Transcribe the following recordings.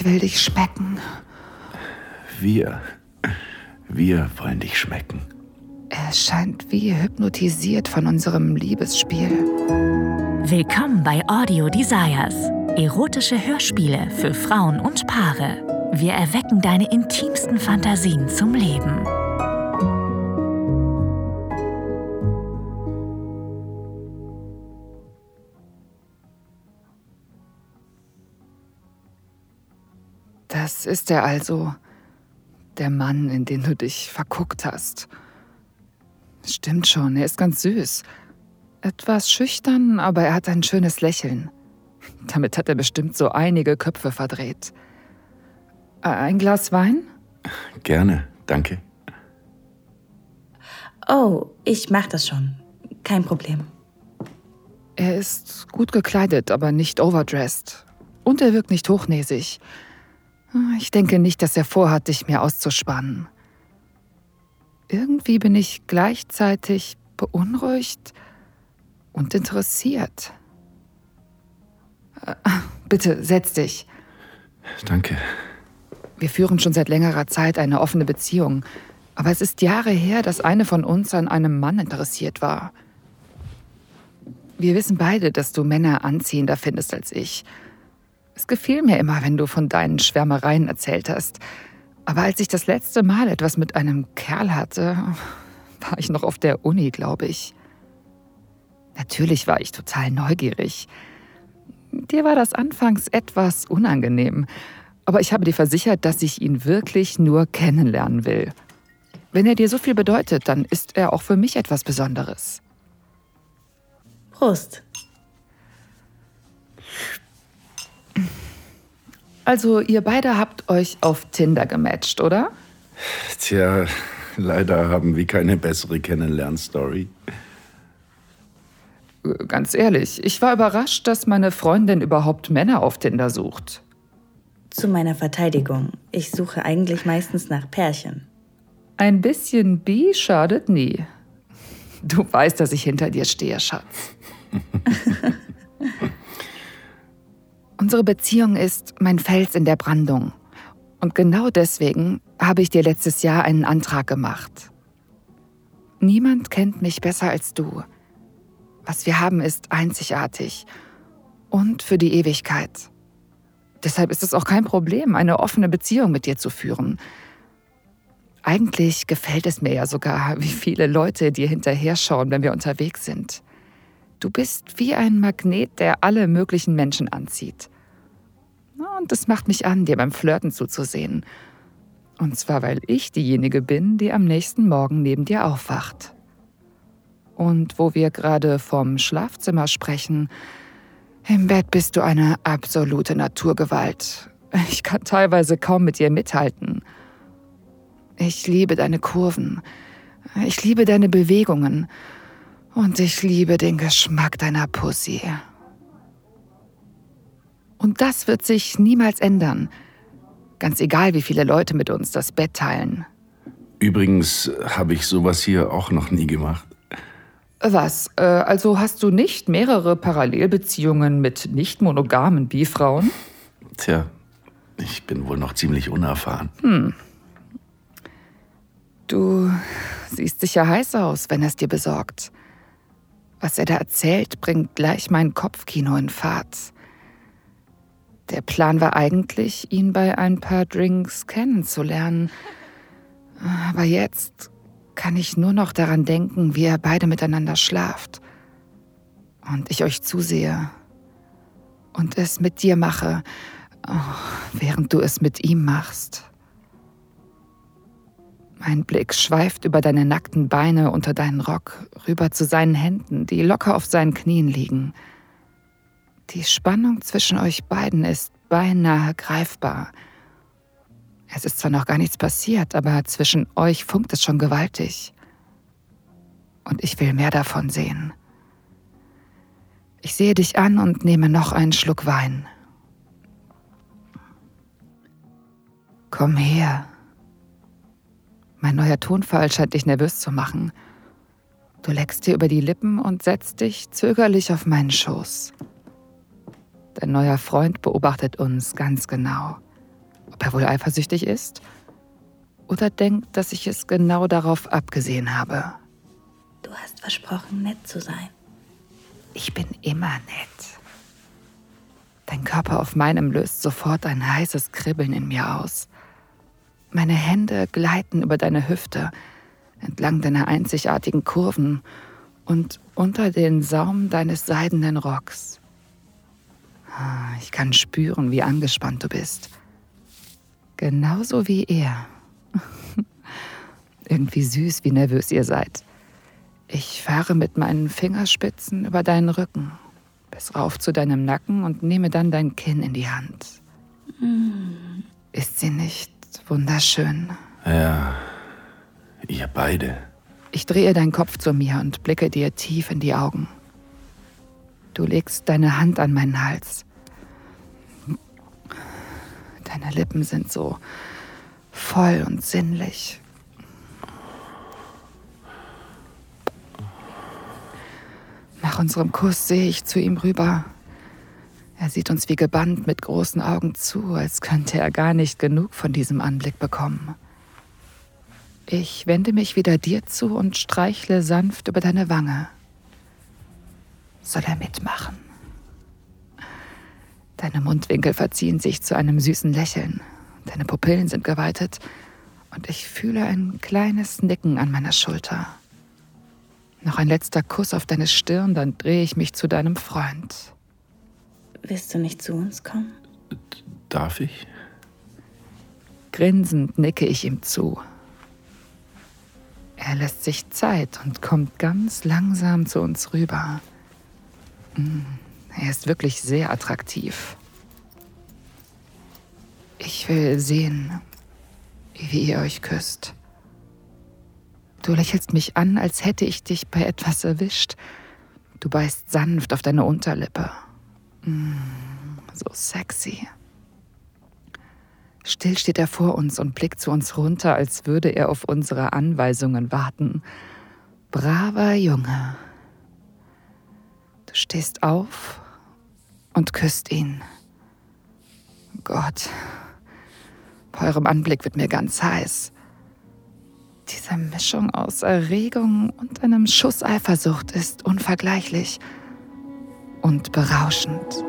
Ich will dich schmecken. Wir, wir wollen dich schmecken. Er scheint wie hypnotisiert von unserem Liebesspiel. Willkommen bei Audio Desires. Erotische Hörspiele für Frauen und Paare. Wir erwecken deine intimsten Fantasien zum Leben. Das ist er also, der Mann, in den du dich verguckt hast. Stimmt schon, er ist ganz süß. Etwas schüchtern, aber er hat ein schönes Lächeln. Damit hat er bestimmt so einige Köpfe verdreht. Ein Glas Wein? Gerne, danke. Oh, ich mach das schon. Kein Problem. Er ist gut gekleidet, aber nicht overdressed. Und er wirkt nicht hochnäsig. Ich denke nicht, dass er vorhat, dich mir auszuspannen. Irgendwie bin ich gleichzeitig beunruhigt und interessiert. Äh, bitte, setz dich. Danke. Wir führen schon seit längerer Zeit eine offene Beziehung, aber es ist Jahre her, dass eine von uns an einem Mann interessiert war. Wir wissen beide, dass du Männer anziehender findest als ich. Es gefiel mir immer, wenn du von deinen Schwärmereien erzählt hast. Aber als ich das letzte Mal etwas mit einem Kerl hatte, war ich noch auf der Uni, glaube ich. Natürlich war ich total neugierig. Dir war das anfangs etwas unangenehm, aber ich habe dir versichert, dass ich ihn wirklich nur kennenlernen will. Wenn er dir so viel bedeutet, dann ist er auch für mich etwas Besonderes. Prost. Also, ihr beide habt euch auf Tinder gematcht, oder? Tja, leider haben wir keine bessere Kennenlernstory. Ganz ehrlich, ich war überrascht, dass meine Freundin überhaupt Männer auf Tinder sucht. Zu meiner Verteidigung. Ich suche eigentlich meistens nach Pärchen. Ein bisschen bi schadet nie. Du weißt, dass ich hinter dir stehe, Schatz. Unsere Beziehung ist mein Fels in der Brandung. Und genau deswegen habe ich dir letztes Jahr einen Antrag gemacht. Niemand kennt mich besser als du. Was wir haben, ist einzigartig und für die Ewigkeit. Deshalb ist es auch kein Problem, eine offene Beziehung mit dir zu führen. Eigentlich gefällt es mir ja sogar, wie viele Leute dir hinterher schauen, wenn wir unterwegs sind. Du bist wie ein Magnet, der alle möglichen Menschen anzieht. Und es macht mich an, dir beim Flirten zuzusehen. Und zwar, weil ich diejenige bin, die am nächsten Morgen neben dir aufwacht. Und wo wir gerade vom Schlafzimmer sprechen, im Bett bist du eine absolute Naturgewalt. Ich kann teilweise kaum mit dir mithalten. Ich liebe deine Kurven. Ich liebe deine Bewegungen. Und ich liebe den Geschmack deiner Pussy. Und das wird sich niemals ändern. Ganz egal, wie viele Leute mit uns das Bett teilen. Übrigens habe ich sowas hier auch noch nie gemacht. Was? Äh, also hast du nicht mehrere Parallelbeziehungen mit nicht monogamen Bifrauen? Tja, ich bin wohl noch ziemlich unerfahren. Hm. Du siehst sicher heiß aus, wenn er es dir besorgt. Was er da erzählt, bringt gleich mein Kopfkino in Fahrt. Der Plan war eigentlich, ihn bei ein paar Drinks kennenzulernen. Aber jetzt kann ich nur noch daran denken, wie ihr beide miteinander schlaft. Und ich euch zusehe. Und es mit dir mache, oh, während du es mit ihm machst. Mein Blick schweift über deine nackten Beine unter deinen Rock, rüber zu seinen Händen, die locker auf seinen Knien liegen. Die Spannung zwischen euch beiden ist beinahe greifbar. Es ist zwar noch gar nichts passiert, aber zwischen euch funkt es schon gewaltig. Und ich will mehr davon sehen. Ich sehe dich an und nehme noch einen Schluck Wein. Komm her. Mein neuer Tonfall scheint dich nervös zu machen. Du leckst dir über die Lippen und setzt dich zögerlich auf meinen Schoß. Dein neuer Freund beobachtet uns ganz genau. Ob er wohl eifersüchtig ist? Oder denkt, dass ich es genau darauf abgesehen habe? Du hast versprochen, nett zu sein. Ich bin immer nett. Dein Körper auf meinem löst sofort ein heißes Kribbeln in mir aus. Meine Hände gleiten über deine Hüfte, entlang deiner einzigartigen Kurven und unter den Saum deines seidenen Rocks. Ah, ich kann spüren, wie angespannt du bist. Genauso wie er. Irgendwie süß, wie nervös ihr seid. Ich fahre mit meinen Fingerspitzen über deinen Rücken bis rauf zu deinem Nacken und nehme dann dein Kinn in die Hand. Mm. Ist sie nicht wunderschön? Ja, ihr beide. Ich drehe deinen Kopf zu mir und blicke dir tief in die Augen. Du legst deine Hand an meinen Hals. Deine Lippen sind so voll und sinnlich. Nach unserem Kuss sehe ich zu ihm rüber. Er sieht uns wie gebannt mit großen Augen zu, als könnte er gar nicht genug von diesem Anblick bekommen. Ich wende mich wieder dir zu und streichle sanft über deine Wange. Soll er mitmachen? Deine Mundwinkel verziehen sich zu einem süßen Lächeln. Deine Pupillen sind geweitet und ich fühle ein kleines Nicken an meiner Schulter. Noch ein letzter Kuss auf deine Stirn, dann drehe ich mich zu deinem Freund. Willst du nicht zu uns kommen? Darf ich? Grinsend nicke ich ihm zu. Er lässt sich Zeit und kommt ganz langsam zu uns rüber. Mm, er ist wirklich sehr attraktiv. Ich will sehen, wie ihr euch küsst. Du lächelst mich an, als hätte ich dich bei etwas erwischt. Du beißt sanft auf deine Unterlippe. Mm, so sexy. Still steht er vor uns und blickt zu uns runter, als würde er auf unsere Anweisungen warten. Braver Junge. Du stehst auf und küsst ihn. Gott, bei eurem Anblick wird mir ganz heiß. Diese Mischung aus Erregung und einem Schuss Eifersucht ist unvergleichlich und berauschend.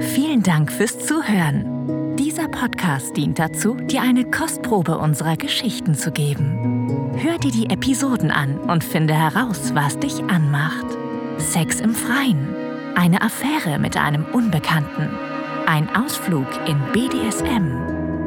Vielen Dank fürs Zuhören. Dieser Podcast dient dazu, dir eine Kostprobe unserer Geschichten zu geben. Hör dir die Episoden an und finde heraus, was dich anmacht. Sex im Freien eine Affäre mit einem Unbekannten, ein Ausflug in BDSM